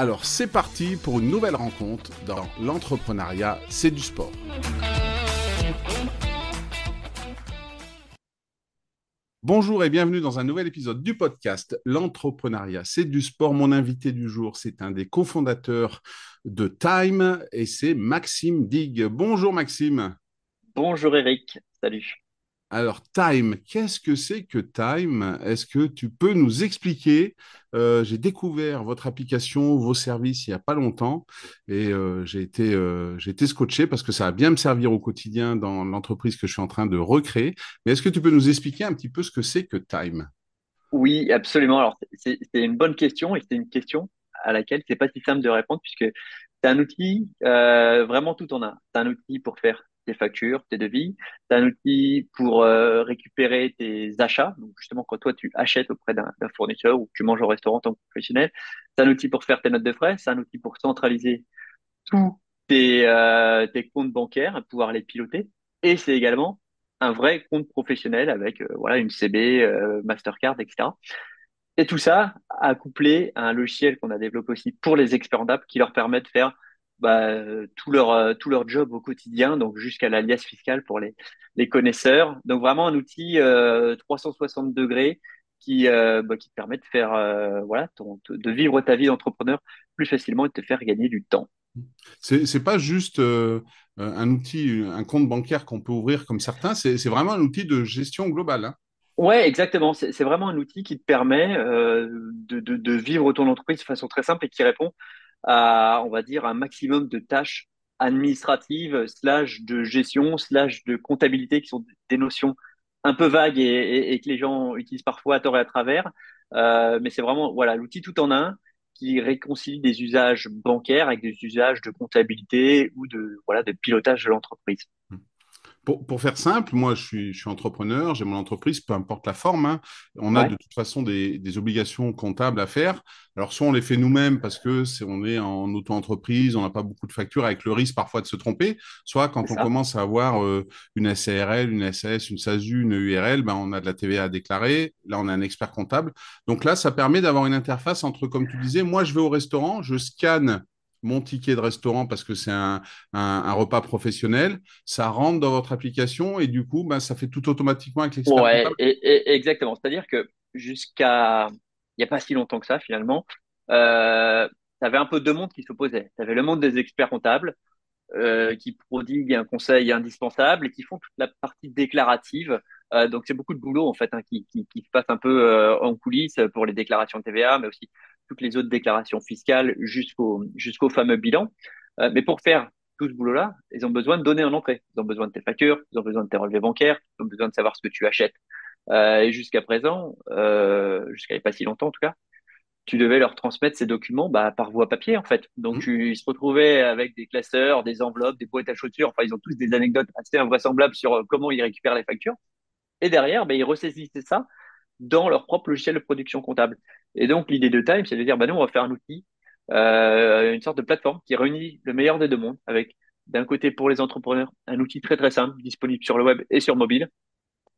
Alors c'est parti pour une nouvelle rencontre dans l'entrepreneuriat, c'est du sport. Bonjour et bienvenue dans un nouvel épisode du podcast L'entrepreneuriat, c'est du sport. Mon invité du jour, c'est un des cofondateurs de Time et c'est Maxime Dig. Bonjour Maxime. Bonjour Eric, salut. Alors, Time, qu'est-ce que c'est que Time? Est-ce que tu peux nous expliquer? Euh, J'ai découvert votre application, vos services il n'y a pas longtemps et euh, j'ai été, euh, été scotché parce que ça va bien me servir au quotidien dans l'entreprise que je suis en train de recréer. Mais est-ce que tu peux nous expliquer un petit peu ce que c'est que Time? Oui, absolument. Alors, c'est une bonne question et c'est une question à laquelle c'est pas si simple de répondre puisque c'est un outil vraiment tout en un. C'est un outil pour faire tes factures, tes devis. As un outil pour euh, récupérer tes achats. Donc, justement, quand toi, tu achètes auprès d'un fournisseur ou tu manges au restaurant en tant que professionnel, c'est un outil pour faire tes notes de frais. C'est un outil pour centraliser tous tes, euh, tes comptes bancaires, pouvoir les piloter. Et c'est également un vrai compte professionnel avec euh, voilà une CB, Mastercard, etc. Et tout ça accouplé à un logiciel qu'on a développé aussi pour les experts d'app qui leur permet de faire bah, tout leur euh, tout leur job au quotidien, donc jusqu'à l'alias fiscal pour les, les connaisseurs. Donc vraiment un outil 360 euh, degrés qui euh, bah, qui te permet de faire voilà ton, de vivre ta vie d'entrepreneur plus facilement et de te faire gagner du temps. C'est c'est pas juste un outil, un compte bancaire qu'on peut ouvrir comme certains. C'est c'est vraiment un outil de gestion globale. Hein. Ouais, exactement. C'est vraiment un outil qui te permet de, de, de, vivre ton entreprise de façon très simple et qui répond à, on va dire, un maximum de tâches administratives, slash de gestion, slash de comptabilité, qui sont des notions un peu vagues et, que les gens utilisent parfois à tort et à travers. Euh, mais c'est vraiment voilà l'outil tout en un qui réconcilie des usages bancaires avec des usages de comptabilité ou de voilà de pilotage de l'entreprise. Pour, faire simple, moi, je suis, je suis entrepreneur, j'ai mon entreprise, peu importe la forme. Hein. On a de toute façon des, obligations comptables à faire. Alors, soit on les fait nous-mêmes parce que c'est on est en auto-entreprise, on n'a pas beaucoup de factures avec le risque parfois de se tromper. Soit quand on commence à avoir euh, une SARL, une SAS, une SASU, une URL, ben, on a de la TVA à déclarer. Là, on a un expert comptable. Donc là, ça permet d'avoir une interface entre, comme tu disais, moi, je vais au restaurant, je scanne mon ticket de restaurant parce que c'est un, repas professionnel, ça rentre dans votre application et du coup, ben, ça fait tout automatiquement avec l'expert. Ouais, et, exactement. C'est-à-dire que jusqu'à il n'y a pas si longtemps que ça, finalement, euh, tu avais un peu deux mondes qui s'opposaient. Tu avais le monde des experts comptables euh, qui prodiguent un conseil indispensable et qui font toute la partie déclarative. Euh, donc, c'est beaucoup de boulot, en fait, hein, qui, qui, qui, se passe un peu euh, en coulisses pour les déclarations de TVA, mais aussi toutes les autres déclarations fiscales jusqu'au jusqu'au fameux bilan. Euh, mais pour faire tout ce boulot-là, ils ont besoin de donner en entrée. Ils ont besoin de tes factures, ils ont besoin de tes relevés bancaires, ils ont besoin de savoir ce que tu achètes. Euh, et jusqu'à présent, euh, jusqu'à il n'y a pas si longtemps en tout cas, tu devais leur transmettre ces documents bah, par voie papier en fait. Donc mmh. tu, ils se retrouvaient avec des classeurs, des enveloppes, des boîtes à chaussures. Enfin, ils ont tous des anecdotes assez invraisemblables sur comment ils récupèrent les factures. Et derrière, bah, ils ressaisissaient ça dans leur propre logiciel de production comptable. Et donc, l'idée de Time, c'est de dire, bah, nous, on va faire un outil, euh, une sorte de plateforme qui réunit le meilleur des deux mondes, avec d'un côté pour les entrepreneurs, un outil très très simple, disponible sur le web et sur mobile,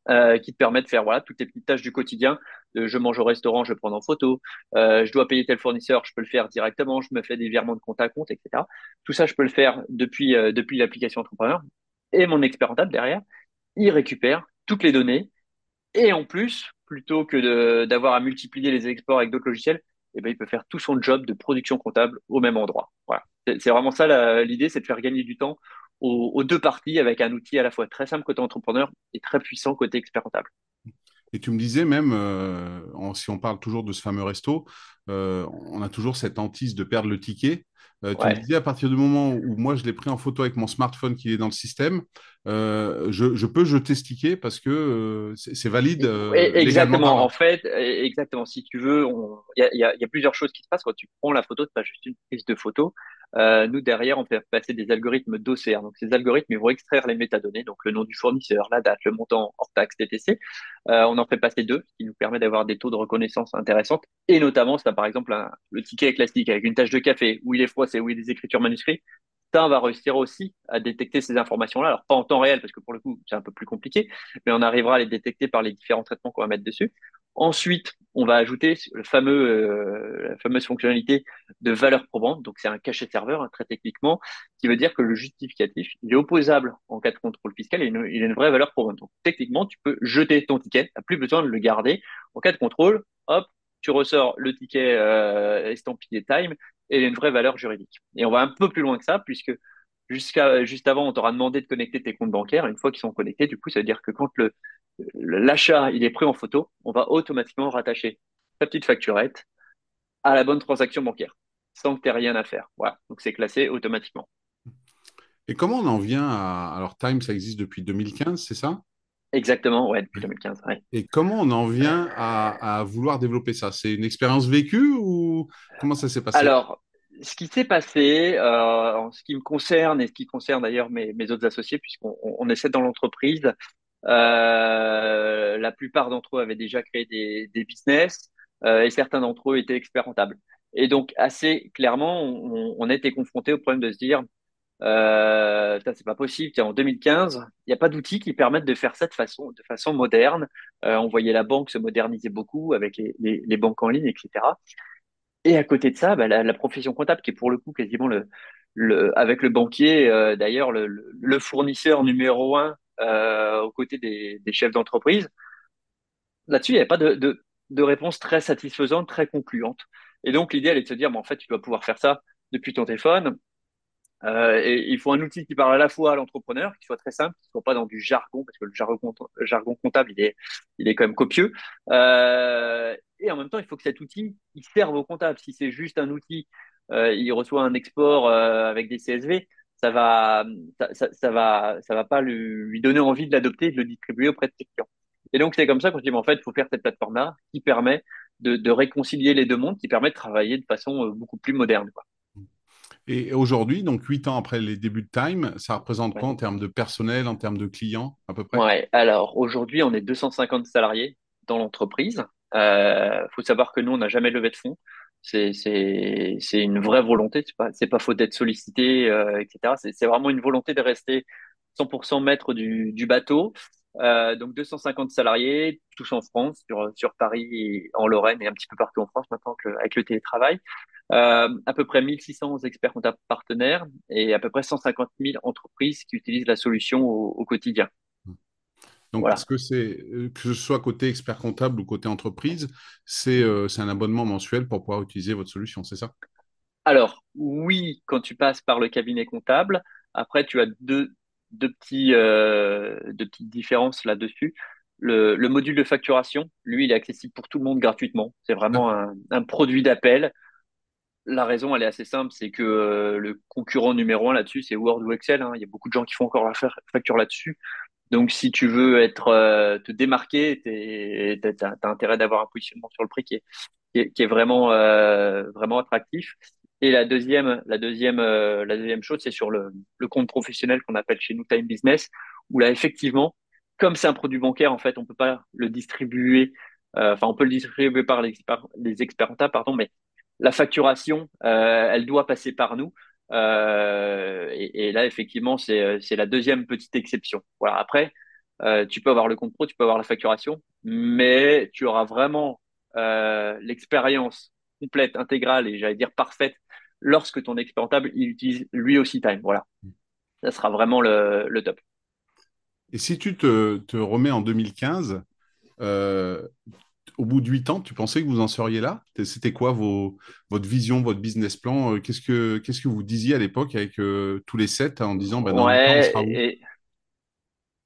euh, qui te permet de faire voilà toutes les petites tâches du quotidien. Je mange au restaurant, je prends en photo, euh, je dois payer tel fournisseur, je peux le faire directement, je me fais des virements de compte à compte, etc. Tout ça, je peux le faire depuis depuis l'application entrepreneur. Et mon expert comptable derrière, il récupère toutes les données et en plus, plutôt que d'avoir à multiplier les exports avec d'autres logiciels, eh ben, il peut faire tout son job de production comptable au même endroit. Voilà. C'est vraiment ça l'idée, c'est de faire gagner du temps aux, deux parties avec un outil à la fois très simple côté entrepreneur et très puissant côté expert comptable. Et tu me disais même, euh, si on parle toujours de ce fameux resto, euh, on a toujours cette hantise de perdre le ticket. Euh, tu me disais à partir du moment où moi je l'ai pris en photo avec mon smartphone qui est dans le système, je, peux jeter ce ticket parce que c'est valide. exactement. En fait, exactement. Si tu veux, il y, y, a plusieurs choses qui se passent quand tu prends la photo. C'est pas juste une prise de photo. Euh, nous, derrière, on fait passer des algorithmes d'OCR. Donc, ces algorithmes, ils vont extraire les métadonnées, donc le nom du fournisseur, la date, le montant hors taxe TTC. Euh, on en fait passer deux, ce qui nous permet d'avoir des taux de reconnaissance intéressants. Et notamment, ça, par exemple, le ticket classique avec une tache de café, où il est il y a des écritures manuscrites. Ça, on va réussir aussi à détecter ces informations-là. Alors, pas en temps réel, parce que pour le coup, c'est un peu plus compliqué, mais on arrivera à les détecter par les différents traitements qu'on va mettre dessus. Ensuite, on va ajouter le fameux, euh, la fameuse fonctionnalité de valeur probante. Donc, c'est un cachet serveur, hein, très techniquement, qui veut dire que le justificatif, il est opposable en cas de contrôle fiscal et il a une vraie valeur probante. Donc, techniquement, tu peux jeter ton ticket, tu n'as plus besoin de le garder. En cas de contrôle, hop, tu ressors le ticket euh, estampillé time et il a une vraie valeur juridique. Et on va un peu plus loin que ça, puisque jusqu'à juste avant, on t'aura demandé de connecter tes comptes bancaires. Une fois qu'ils sont connectés, du coup, ça veut dire que quand l'achat est pris en photo, on va automatiquement rattacher ta petite facturette à la bonne transaction bancaire, sans que tu aies rien à faire. Voilà, donc c'est classé automatiquement. Et comment on en vient à... Alors Time, ça existe depuis 2015, c'est ça? Exactement, ouais, depuis 2015. Et comment on en vient à, vouloir développer ça? C'est une expérience vécue ou comment ça s'est passé? Alors, ce qui s'est passé, euh, en ce qui me concerne et ce qui concerne d'ailleurs mes, mes autres associés, puisqu'on essaie dans l'entreprise, euh, la plupart d'entre eux avaient déjà créé des, des business euh, et certains d'entre eux étaient experts rentables. Et donc, assez clairement, on, on était confronté au problème de se dire, euh, c'est pas possible. En 2015, il n'y a pas d'outils qui permettent de faire ça de façon, de façon moderne. Euh, on voyait la banque se moderniser beaucoup avec les, banques en ligne, etc. Et à côté de ça, bah, la, profession comptable, qui est pour le coup quasiment le, avec le banquier, euh, d'ailleurs le, fournisseur numéro un euh, aux côtés des, chefs d'entreprise. Là-dessus, il n'y avait pas de, réponse très satisfaisante, très concluante. Et donc, l'idée, elle est de se dire, en fait, tu dois pouvoir faire ça depuis ton téléphone. Euh, il faut un outil qui parle à la fois à l'entrepreneur, qui soit très simple, qui soit pas dans du jargon, parce que le jargon, comptable, il est, il est quand même copieux. Euh, et en même temps, il faut que cet outil, il serve au comptable. Si c'est juste un outil, euh, il reçoit un export euh, avec des CSV, ça va, ça, ça, va, ça va pas lui, donner envie de l'adopter de le distribuer auprès de ses clients. Et donc, c'est comme ça qu'on dit, en fait, il faut faire cette plateforme-là qui permet de, de, réconcilier les deux mondes, qui permet de travailler de façon euh, beaucoup plus moderne. Quoi. Et aujourd'hui, donc huit ans après les débuts de Time, ça représente quoi en termes de personnel, en termes de clients, à peu près? Ouais, alors aujourd'hui, on est 250 salariés dans l'entreprise. Il euh, faut savoir que nous, on n'a jamais levé de fonds. C'est, une vraie volonté. C'est pas, pas faute d'être sollicité, euh, etc. C'est, vraiment une volonté de rester 100% maître du, du bateau. Euh, donc 250 salariés, tous en France, sur, sur Paris, et en Lorraine et un petit peu partout en France maintenant avec le télétravail. Euh, à peu près 1600 experts comptables partenaires et à peu près 150 000 entreprises qui utilisent la solution au, au quotidien. Donc, est-ce que c'est, que ce soit côté expert comptable ou côté entreprise, c'est euh, un abonnement mensuel pour pouvoir utiliser votre solution, c'est ça? Alors, oui, quand tu passes par le cabinet comptable. Après, tu as deux, deux, petits, euh, deux petites différences là-dessus. Le, le, module de facturation, lui, il est accessible pour tout le monde gratuitement. C'est vraiment un, un, produit d'appel. La raison, elle est assez simple, c'est que euh, le concurrent numéro un là-dessus, c'est Word ou Excel. Hein. Il y a beaucoup de gens qui font encore la facture là-dessus. Donc, si tu veux être, euh, te démarquer, tu as, intérêt d'avoir un positionnement sur le prix qui est, vraiment, euh, vraiment attractif. Et la deuxième, la deuxième, la deuxième chose, c'est sur le, compte professionnel qu'on appelle chez nous Time Business, où là, effectivement, comme c'est un produit bancaire, en fait, on peut pas le distribuer, enfin, on peut le distribuer par les les experts pardon, mais la facturation, euh, elle doit passer par nous. Euh, et, là, effectivement, c'est la deuxième petite exception. Voilà. Après, euh, tu peux avoir le compte tu peux avoir la facturation, mais tu auras vraiment euh, l'expérience complète, intégrale et j'allais dire parfaite lorsque ton expert comptable il utilise lui aussi Time. Voilà. Ça sera vraiment le, top. Et si tu te, remets en 2015, euh, au bout de huit ans, tu pensais que vous en seriez là? C'était quoi vos, votre vision, votre business plan? Qu'est-ce que qu'est-ce que vous disiez à l'époque avec tous les sept en disant bah, dans ouais, temps, on sera où? et...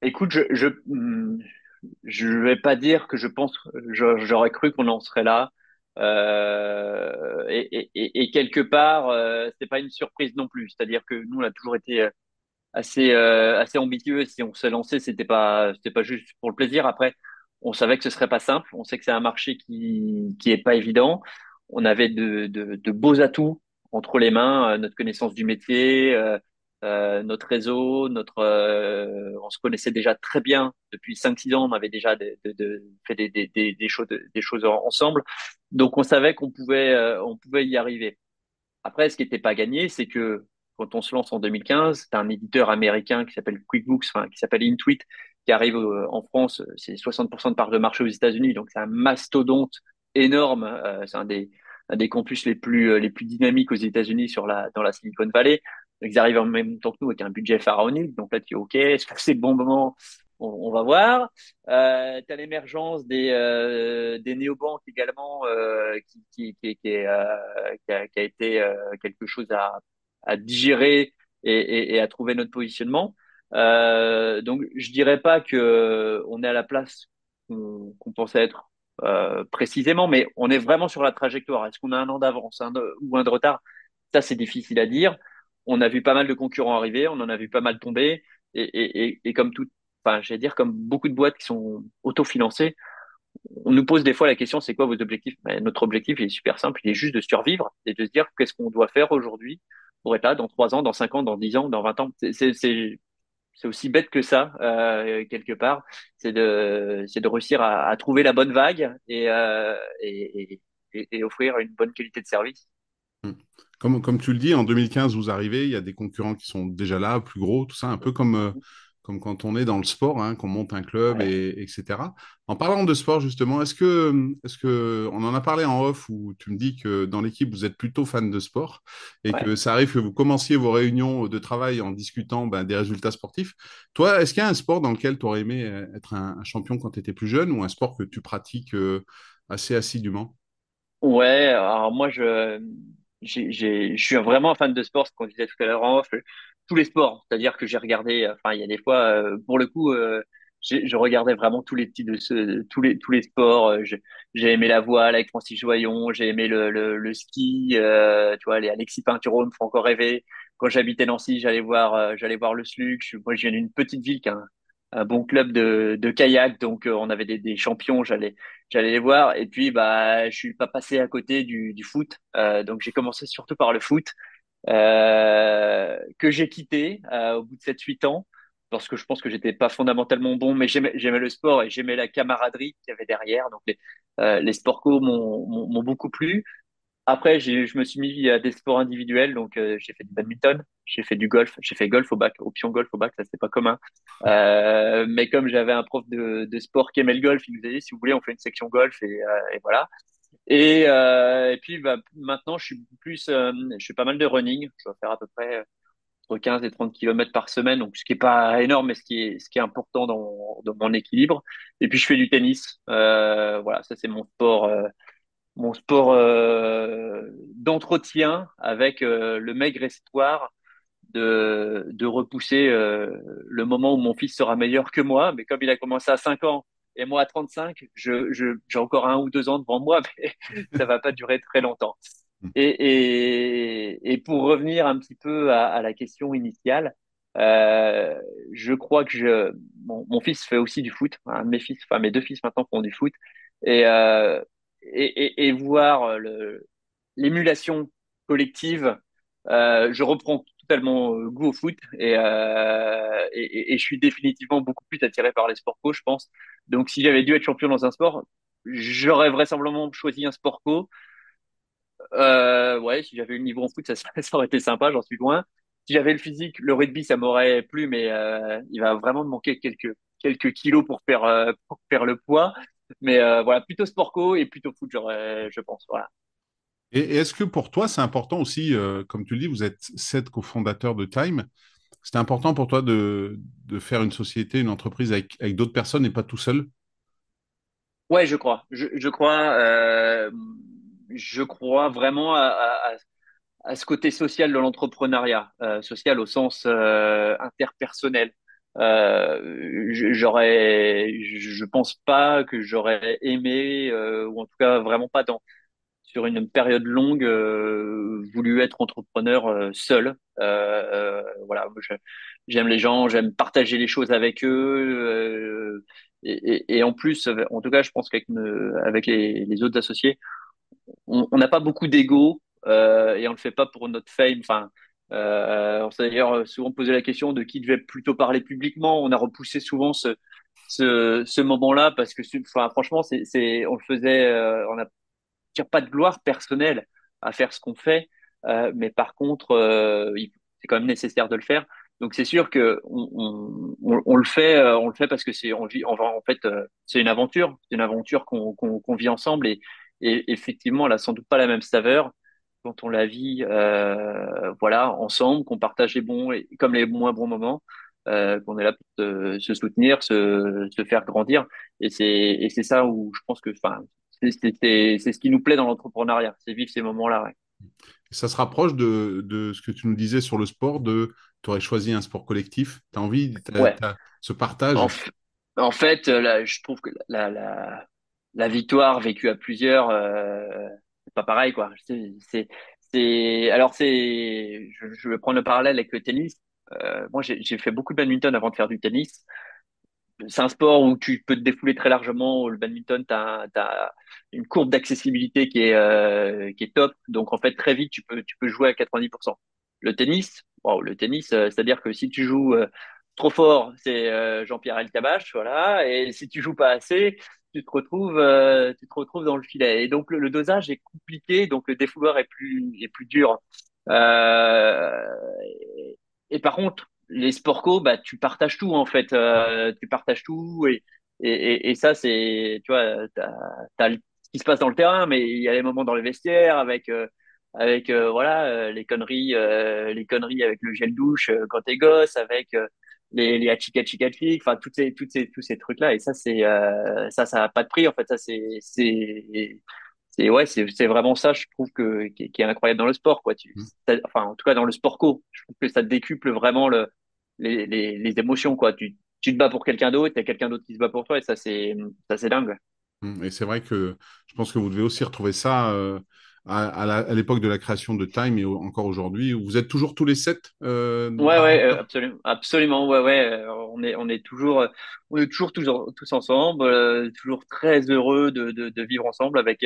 Écoute, je, je je vais pas dire que je pense, j'aurais cru qu'on en serait là. Euh, et, et, et, quelque part, euh, c'était pas une surprise non plus. C'est-à-dire que nous, on a toujours été assez euh, assez ambitieux. Si on s'est lancé, c'était pas c'était pas juste pour le plaisir. Après, on savait que ce serait pas simple. On sait que c'est un marché qui qui est pas évident. On avait de, de, de beaux atouts entre les mains, euh, notre connaissance du métier, euh, euh, notre réseau, notre, euh, on se connaissait déjà très bien depuis 5-6 ans. On avait déjà de, de, de fait des, des, choses, des choses ensemble. Donc on savait qu'on pouvait, euh, on pouvait y arriver. Après, ce qui n'était pas gagné, c'est que quand on se lance en 2015, c'est un éditeur américain qui s'appelle QuickBooks, enfin, qui s'appelle Intuit, qui arrive en France. C'est 60% de part de marché aux États-Unis, donc c'est un mastodonte énorme. Euh, c'est un des, des campus les plus, les plus dynamiques aux États-Unis sur la, dans la Silicon Valley. Ils arrivent en même temps que nous avec un budget pharaonique. Donc là, tu es OK, est-ce que c'est le bon moment? On, va voir. Euh, tu as l'émergence des, euh, des néobanques également euh, qui, qui, qui, euh, a, été euh, quelque chose à, à digérer et, et, à trouver notre positionnement. Euh, donc je dirais pas que on est à la place qu'on qu pensait être précisément, mais on est vraiment sur la trajectoire. Est-ce qu'on a un an d'avance ou un de retard? Ça, c'est difficile à dire. On a vu pas mal de concurrents arriver, on en a vu pas mal tomber, et, comme tout, enfin, j'allais dire comme beaucoup de boîtes qui sont autofinancées, on nous pose des fois la question, c'est quoi vos objectifs? Ben, Notre objectif est super simple, il est juste de survivre et de se dire qu'est-ce qu'on doit faire aujourd'hui pour être là dans trois ans, dans cinq ans, dans dix ans, dans vingt ans. C'est aussi bête que ça, euh, quelque part. C'est de, c'est de réussir à, à, trouver la bonne vague et, euh, et, et, et offrir une bonne qualité de service. Mmh. Comme, comme tu le dis, en 2015, vous arrivez, il y a des concurrents qui sont déjà là, plus gros, tout ça, un peu comme, euh, comme quand on est dans le sport, hein, qu'on monte un club, Ouais. et, etc. En parlant de sport, justement, est-ce que, est-ce que, on en a parlé en off où tu me dis que dans l'équipe, vous êtes plutôt fan de sport et Ouais. que ça arrive que vous commenciez vos réunions de travail en discutant ben, des résultats sportifs. Toi, est-ce qu'il y a un sport dans lequel tu aurais aimé euh, être un, un champion quand tu étais plus jeune ou un sport que tu pratiques euh, assez assidûment? Ouais, alors moi je je suis vraiment fan de sport, ce qu'on disait tout à l'heure en off, tous les sports. C'est-à-dire que j'ai regardé, enfin il y a des fois, euh, pour le coup, euh, je regardais vraiment tous les petits de ce, tous les tous les sports. Euh, J'ai j'ai aimé la voile avec Francis Joyon, j'ai aimé le, le, le ski, euh, tu vois, les Alexis Pinturo me font encore rêver. Quand j'habitais Nancy, j'allais voir, euh, j'allais voir le SLUC. Je- Moi, je viens d'une petite ville qui a un, un bon club de, de kayak, donc euh, on avait des, des champions. J'allais j'allais les voir. Et puis, bah, je suis pas passé à côté du, du foot. Donc, j'ai commencé surtout par le foot, que j'ai quitté euh, au bout de sept huit ans, parce que je pense que j'étais pas fondamentalement bon, mais j'aimais, le sport et j'aimais la camaraderie qu'il y avait derrière. Donc, les, euh, les sports co m'ont, beaucoup plu. Après, je me suis mis à des sports individuels, donc euh, j'ai fait du badminton, j'ai fait du golf, j'ai fait golf au bac, option golf au bac, ça c'était pas commun. Euh, mais comme j'avais un prof de, de sport qui aimait le golf, il nous a dit si vous voulez, on fait une section golf euh, et voilà. Et, euh, et puis bah, maintenant, je suis plus, euh, je fais pas mal de running. Je dois faire à peu près entre 15 et 30 kilomètres par semaine, donc ce qui est pas énorme, mais ce qui est, ce qui est important dans, mon équilibre. Et puis je fais du tennis. Euh, voilà, ça c'est mon sport, euh, mon sport euh, d'entretien avec euh, le maigre espoir de, de repousser euh, le moment où mon fils sera meilleur que moi. Mais comme il a commencé à 5 ans et moi à 35, je, je, j'ai encore un ou deux ans devant moi, mais ça va pas durer très longtemps. Et, et, et pour revenir un petit peu à, à la question initiale, euh, je crois que je, mon, mon fils fait aussi du foot. De mes fils, enfin mes deux fils maintenant font du foot. Et, euh, et, et, voir le, l'émulation collective, euh, je reprends totalement euh, goût au foot et, euh, et, je suis définitivement beaucoup plus attiré par les sports co, je pense. Donc, si j'avais dû être champion dans un sport, j'aurais vraisemblablement choisi un sport co. Euh, ouais, si j'avais eu le niveau en foot, ça, aurait été sympa, j'en suis loin. Si j'avais le physique, le rugby, ça m'aurait plu, mais euh, il va vraiment me manquer quelques quelques kilos pour faire pour faire le poids. Mais voilà, plutôt sport co et plutôt foot, je pense. Voilà. Et, est-ce que pour toi, c'est important aussi, euh, comme tu le dis, vous êtes sept cofondateurs de Time, c'était important pour toi de, faire une société, une entreprise avec, d'autres personnes et pas tout seul? Ouais, je crois. Je, crois. Euh, je crois vraiment à, ce côté social de l'entrepreneuriat, euh, social au sens interpersonnel. J'aurais, je pense pas que j'aurais aimé, ou en tout cas vraiment pas dans sur une période longue, euh, voulu être entrepreneur euh, seul. Euh, voilà, j'aime les gens, j'aime partager les choses avec eux. Et, en plus, en tout cas, je pense qu'avec avec les, les autres associés, on n'a pas beaucoup d'ego et on le fait pas pour notre fame. Enfin, on s'est d'ailleurs souvent posé la question de qui devait plutôt parler publiquement. On a repoussé souvent ce, ce, moment-là parce que, enfin, franchement, c'est, on le faisait, euh, on pas de gloire personnelle à faire ce qu'on fait, euh, mais par contre, euh, c'est quand même nécessaire de le faire. Donc c'est sûr que on, le fait, euh, on le fait parce que c'est on vit, en fait, c'est une aventure, c'est une aventure qu'on vit ensemble et, effectivement, elle a sans doute pas la même saveur quand on la vit, euh, voilà, ensemble, qu'on partage les bons et comme les moins bons moments, euh, qu'on est là pour se, soutenir, se, faire grandir. Et c'est et c'est ça où je pense que, enfin, c'est ce qui nous plaît dans l'entrepreneuriat, c'est vivre ces moments-là. Ouais. Ça se rapproche de, de ce que tu nous disais sur le sport, de tu aurais choisi un sport collectif? Tu as envie, de ouais. ce partage? En, en fait, là, je trouve que la, la, la victoire vécue à plusieurs, euh, c'est pas pareil, quoi. C'est, c'est, alors c'est, je, je, vais prendre le parallèle avec le tennis. Euh, moi, j'ai fait beaucoup de badminton avant de faire du tennis. C'est un sport où tu peux te défouler très largement. Le badminton, tu as, une courbe d'accessibilité qui est euh, qui est top. Donc en fait, très vite, tu peux tu peux jouer à 90%. Le tennis, wow, le tennis, euh, c'est-à-dire que si tu joues euh, trop fort, c'est euh, Jean-Pierre Elkabach, voilà. Et si tu joues pas assez, tu te retrouves, tu te retrouves dans le filet. Et donc le, dosage est compliqué, donc le défouloir est plus est plus dur. Et, par contre, les sport co, bah tu partages tout en fait, euh, tu partages tout et et, et, ça c'est, tu vois, t'as as ce qui se passe dans le terrain, mais il y a les moments dans les vestiaires avec euh, avec euh, voilà les conneries les conneries avec le gel douche quand t'es gosse, avec les, les hachikachikachik, enfin toutes ces, toutes ces, tous ces trucs là et ça c'est ça ça a pas de prix en fait. Ça c'est c'est c'est ouais c'est c'est vraiment ça je trouve que qui, qui, est incroyable dans le sport quoi tu mmh. enfin en tout cas dans le sport co je trouve que ça décuple vraiment le les, les, les émotions quoi tu tu te bats pour quelqu'un d'autre il y a quelqu'un d'autre qui se bat pour toi et ça c'est ça c'est dingue mmh. et c'est vrai que je pense que vous devez aussi retrouver ça euh, à, l'époque de la création de Time et encore aujourd'hui. Vous êtes toujours tous les sept euh, Ouais, ouais, euh, absolument, absolument, ouais, ouais. Euh, on est, on est toujours, on est toujours tous, tous ensemble, euh, toujours très heureux de, de, de, vivre ensemble avec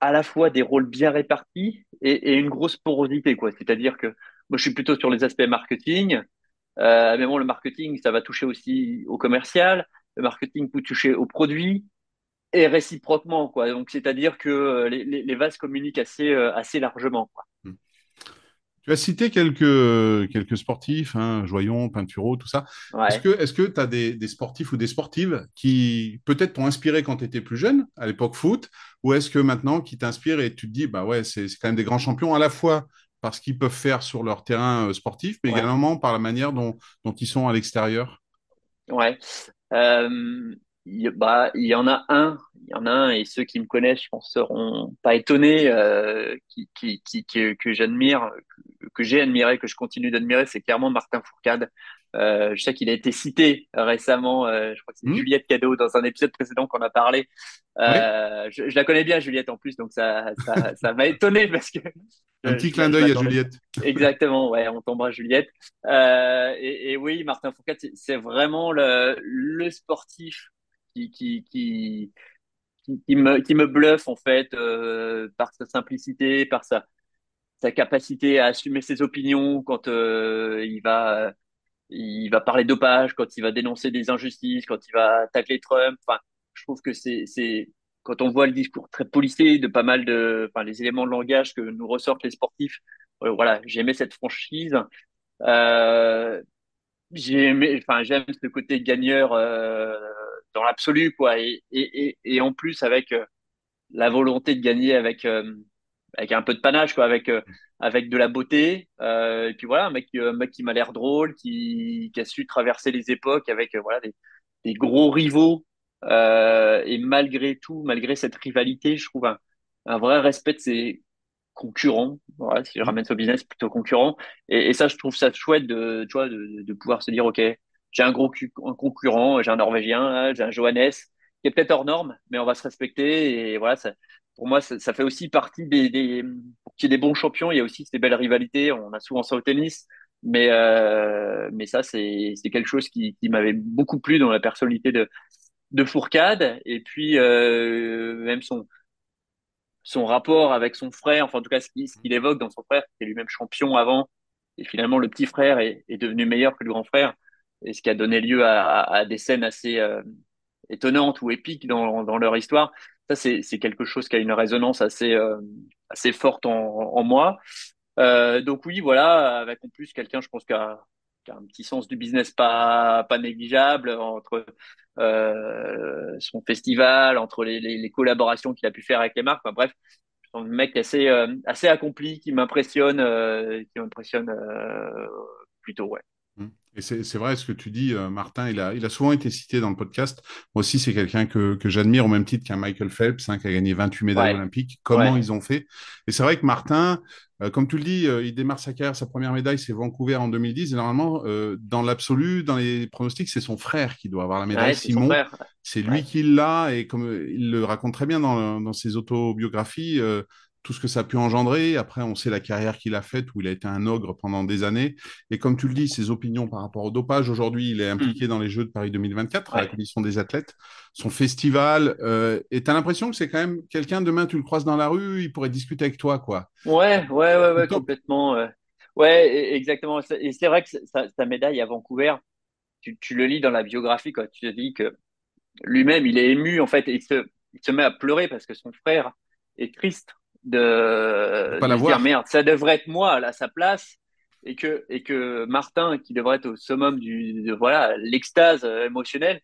à la fois des rôles bien répartis et, une grosse porosité, quoi. C'est-à-dire que moi, je suis plutôt sur les aspects marketing, euh, mais bon, le marketing, ça va toucher aussi au commercial. Le marketing peut toucher au produit, et réciproquement, quoi. Donc, c'est-à-dire que euh, les, les, les, vases communiquent assez, euh, assez largement, quoi. Tu as cité quelques, quelques sportifs, hein, Joyon, Pinturo, tout ça. Ouais. Est-ce que tu as des, des, sportifs ou des sportives qui peut-être t'ont inspiré quand tu étais plus jeune, à l'époque foot, ou est-ce que maintenant qui t'inspirent et tu te dis, bah ouais, c'est quand même des grands champions, à la fois par ce qu'ils peuvent faire sur leur terrain euh, sportif, mais ouais. également par la manière dont, dont ils sont à l'extérieur? Ouais. Euh, il, bah, il y en a un, il y en a un, et ceux qui me connaissent, je pense, seront pas étonnés, euh, qui, qui, qui, que, que j'admire, que, j'ai admiré, que je continue d'admirer, c'est clairement Martin Fourcade. Euh, je sais qu'il a été cité récemment, euh, je crois que c'est mmh. Juliette Cadeau dans un épisode précédent qu'on a parlé. Euh, oui. je, je, la connais bien, Juliette, en plus, donc ça, ça, ça m'a étonné parce que. Un petit clin d'œil à Juliette. Exactement, ouais, on tombera Juliette. Et, et, oui, Martin Fourcade, c'est vraiment le, le sportif qui, qui, qui, qui, me, qui me bluffe en fait euh, par sa simplicité, par sa, sa capacité à assumer ses opinions quand euh, il va il va parler dopage, quand il va dénoncer des injustices, quand il va tacler Trump. Enfin, je trouve que c'est c'est quand on voit le discours très policé de pas mal de enfin les éléments de langage que nous ressortent les sportifs. Euh, voilà, j'aimais cette franchise. Euh, j'aime enfin j'aime ce côté gagneur euh, dans l'absolu quoi et, et, et, en plus avec euh, la volonté de gagner avec euh, avec un peu de panache quoi avec euh, avec de la beauté et puis voilà un mec un mec qui m'a l'air drôle qui qui a su traverser les époques avec voilà des, des gros rivaux Euh, et malgré tout, malgré cette rivalité, je trouve un, un vrai respect de ses concurrents. Voilà, si je ramène ce business, plutôt concurrent. Et, et, ça, je trouve ça chouette de, tu vois, de, de pouvoir se dire, OK, j'ai un gros un concurrent, j'ai un Norvégien, j'ai un Johannes, qui est peut-être hors norme, mais on va se respecter. Et voilà, ça, pour moi, ça, fait aussi partie des, bons champions, il y a aussi ces belles rivalités. On a souvent ça au tennis. Mais, euh, ça, c'est quelque chose qui, m'avait beaucoup plu dans la personnalité de, de Fourcade. Et puis, euh, même son, rapport avec son frère, enfin, en tout cas, ce qu'il évoque dans son frère, qui est lui-même champion avant. Et finalement, le petit frère est, devenu meilleur que le grand frère. Et ce qui a donné lieu à, des scènes assez euh, étonnantes ou épiques dans leur histoire. Ça, c'est quelque chose qui a une résonance assez, euh, forte en, moi. Euh, donc oui, voilà, avec en plus quelqu'un, je pense, qui a, un petit sens du business pas, négligeable entre euh, son festival, entre les, collaborations qu'il a pu faire avec les marques. Enfin, bref, un mec assez, assez accompli qui m'impressionne, qui m'impressionne plutôt, ouais. Mmh. Et c'est vrai ce que tu dis, euh, Martin, il a, il a souvent été cité dans le podcast. Moi aussi, c'est quelqu'un que, que j'admire au même titre qu'un Michael Phelps, hein, qui a gagné 28 médailles ouais. olympiques. Comment ouais. ils ont fait Et c'est vrai que Martin, euh, comme tu le dis, euh, il démarre sa carrière, sa première médaille, c'est Vancouver en 2010. Et normalement, dans l'absolu, dans les pronostics, c'est son frère qui doit avoir la médaille. Ouais, Simon, c'est lui qui l'a. Et comme il le raconte très bien dans, dans ses autobiographies, tout ce que ça a pu engendrer. Après, on sait la carrière qu'il a faite où il a été un ogre pendant des années. Et comme tu le dis, ses opinions par rapport au dopage, aujourd'hui, il est impliqué mmh. dans les Jeux de Paris 2024 ouais. à la commission des athlètes. Son festival, euh, et tu as l'impression que c'est quand même quelqu'un, demain, tu le croises dans la rue, il pourrait discuter avec toi, quoi. Ouais, ouais, ouais, ouais complètement. Ouais, exactement. Et c'est vrai que sa, sa, médaille à Vancouver, tu, tu, le lis dans la biographie, quoi. Tu te dis que lui-même, il est ému, en fait, et il se, il se met à pleurer parce que son frère est triste de, de se dire merde, ça devrait être moi à sa place et que et que Martin qui devrait être au summum du de, voilà l'extase émotionnelle.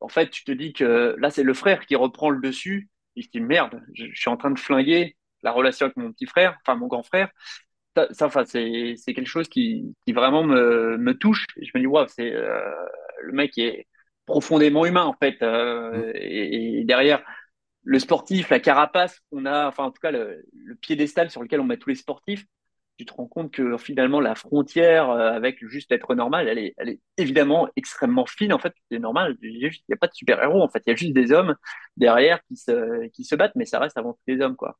En fait, tu te dis que là c'est le frère qui reprend le dessus. Il se dit merde, je, je, suis en train de flinguer la relation avec mon petit frère, enfin mon grand frère. Ça, ça enfin c'est c'est quelque chose qui qui vraiment me me touche. Je me dis waouh, c'est euh, le mec qui est profondément humain en fait euh, mmh. et, et derrière le sportif, la carapace qu'on a, enfin en tout cas le, le, piédestal sur lequel on met tous les sportifs, tu te rends compte que finalement la frontière euh, avec juste l'être normal, elle est, elle est évidemment extrêmement fine. En fait, c'est normal. Il n'y a pas de super-héros. En fait, il y a juste des hommes derrière qui se, qui se battent, mais ça reste avant tout des hommes, quoi.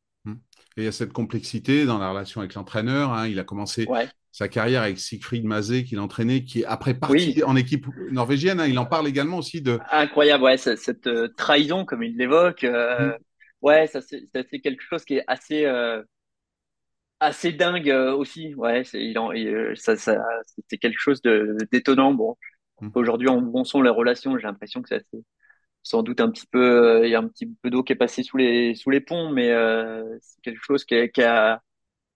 Et il y a cette complexité dans la relation avec l'entraîneur. Hein. Il a commencé ouais. sa carrière avec Siegfried Mazé, qu'il entraînait, qui est après parti oui. en équipe norvégienne. Hein. Il en parle également aussi de. Incroyable, ouais, cette euh, trahison, comme il l'évoque. Euh, mmh. Ouais, ça c'est quelque chose qui est assez. Euh, assez dingue euh, aussi ouais c'est il en, il, ça, ça c'était quelque chose de d'étonnant bon mmh. aujourd'hui en bon son les relations j'ai l'impression que c'est sans doute un petit peu euh, il y a un petit peu d'eau qui est passée sous les sous les ponts mais euh, c'est quelque chose qui, a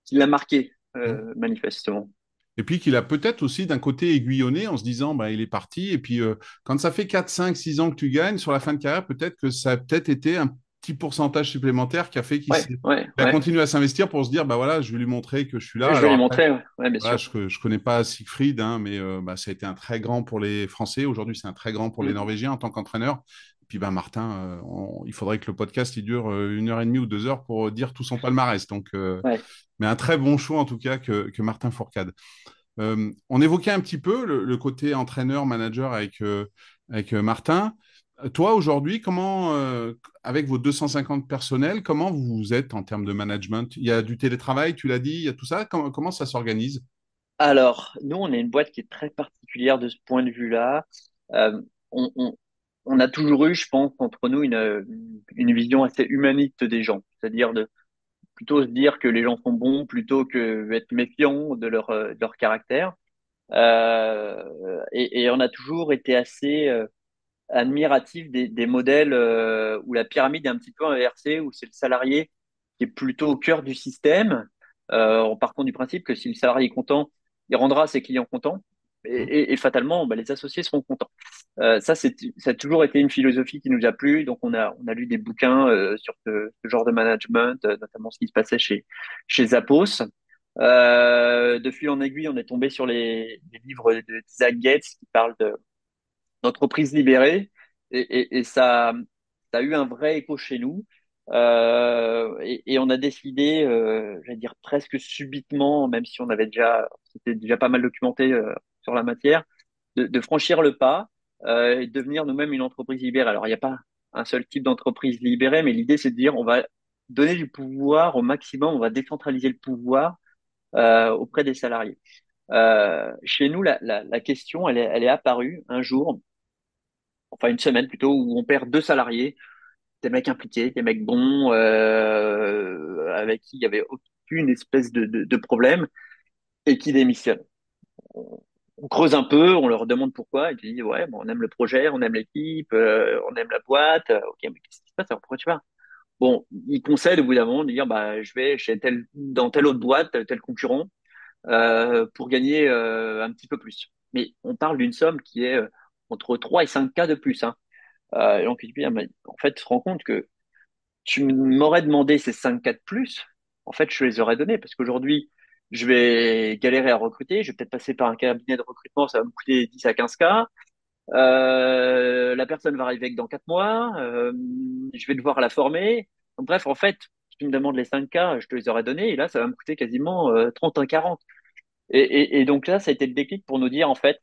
qui l'a marqué euh, mmh. manifestement et puis qu'il a peut-être aussi d'un côté aiguillonné en se disant bah il est parti et puis euh, quand ça fait 4 5 6 ans que tu gagnes sur la fin de carrière peut-être que ça a peut-être été un petit pourcentage supplémentaire qui a fait qu'il ouais, ouais, a continué à s'investir pour se dire bah voilà je vais lui montrer que je suis là. Je vais lui montrer, ouais, bien voilà, sûr. Je, je connais pas Siegfried, hein, mais euh, bah, ça a été un très grand pour les Français. Aujourd'hui, c'est un très grand pour mmh. les Norvégiens en tant qu'entraîneur. Puis bah Martin, euh, on, il faudrait que le podcast il dure euh, une heure et demie ou deux heures pour dire tout son palmarès. Donc, euh, mais un très bon choix en tout cas que, que Martin Fourcade. Euh, on évoquait un petit peu le, le côté entraîneur manager avec avec Martin. Toi, aujourd'hui, comment, euh, avec vos 250 personnels, comment vous êtes en termes de management? Il y a du télétravail, tu l'as dit, il y a tout ça. Comment, comment ça s'organise? Alors, nous, on est une boîte qui est très particulière de ce point de vue-là. Euh, on, on, on, a toujours eu, je pense, entre nous, une, vision assez humaniste des gens. C'est-à-dire de plutôt se dire que les gens sont bons plutôt que être méfiant de leur, de leur caractère. Euh, et, on a toujours été assez euh, admiratif des, modèles euh, où la pyramide est un petit peu inversée, où c'est le salarié qui est plutôt au cœur du système, euh, en partant du principe que si le salarié est content, il rendra ses clients contents. Et, et, et fatalement, bah, les associés seront contents. Euh, ça, c'est, ça a toujours été une philosophie qui nous a plu. Donc, on a, on a lu des bouquins euh, sur ce, ce, genre de management, euh, notamment ce qui se passait chez, chez Zappos. Euh, de fil en aiguille, on est tombé sur les, les livres de Isaac Gates qui parlent de, d'entreprise libérée. Et, et, ça, ça a eu un vrai écho chez nous. Et, on a décidé, j'allais dire presque subitement, même si on avait déjà, c'était déjà pas mal documenté sur la matière, de, franchir le pas euh, et devenir nous-mêmes une entreprise libérée. Alors, il n'y a pas un seul type d'entreprise libérée, mais l'idée, c'est de dire, on va donner du pouvoir au maximum, on va décentraliser le pouvoir euh, auprès des salariés. Euh, chez nous, la, la, question, elle est, elle est apparue un jour, enfin une semaine plutôt, où on perd deux salariés, des mecs impliqués, des mecs bons, avec qui il y avait aucune espèce de, de, problème, et qui démissionnent. On, on, creuse un peu, on leur demande pourquoi, et ils disent ouais, bon, on aime le projet, on aime l'équipe, euh, on aime la boîte, ok, mais qu'est-ce qui se passe alors pourquoi tu vas? Bon, ils concèdent au bout d'un moment de dire bah je vais chez tel dans telle autre boîte, tel concurrent, euh, pour gagner euh, un petit peu plus. Mais on parle d'une somme qui est euh, entre 3 et 5 cas de plus. Hein. Euh, donc, en fait, tu te rends compte que tu m'aurais demandé ces 5 cas de plus, en fait, je les aurais donnés parce qu'aujourd'hui, je vais galérer à recruter, je vais peut-être passer par un cabinet de recrutement, ça va me coûter 10 à 15 cas. Euh, la personne va arriver que dans 4 mois, euh, je vais devoir la former. Bref, en fait, tu me demandes les 5 cas, je te les aurais donnés, et là, ça va me coûter quasiment euh, 30 40. Et, et, et, donc là, ça a été le déclic pour nous dire, en fait,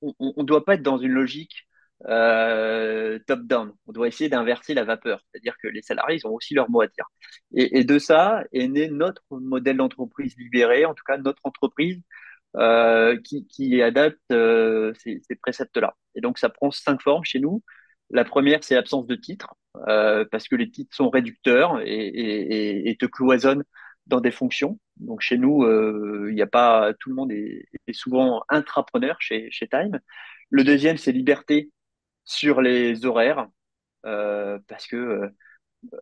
on ne doit pas être dans une logique euh, top-down. On doit essayer d'inverser la vapeur. C'est-à-dire que les salariés, ils ont aussi leur mot à dire. Et, de ça est né notre modèle d'entreprise libérée, en tout cas notre entreprise euh, qui, adapte euh, ces, préceptes-là. Et donc, ça prend cinq formes chez nous. La première, c'est l'absence de titre, euh, parce que les titres sont réducteurs et, te cloisonnent dans des fonctions. Donc chez nous, il n'y a pas tout le monde est, est, souvent intrapreneur chez, chez Time. Le deuxième, c'est liberté sur les horaires, euh, parce que euh,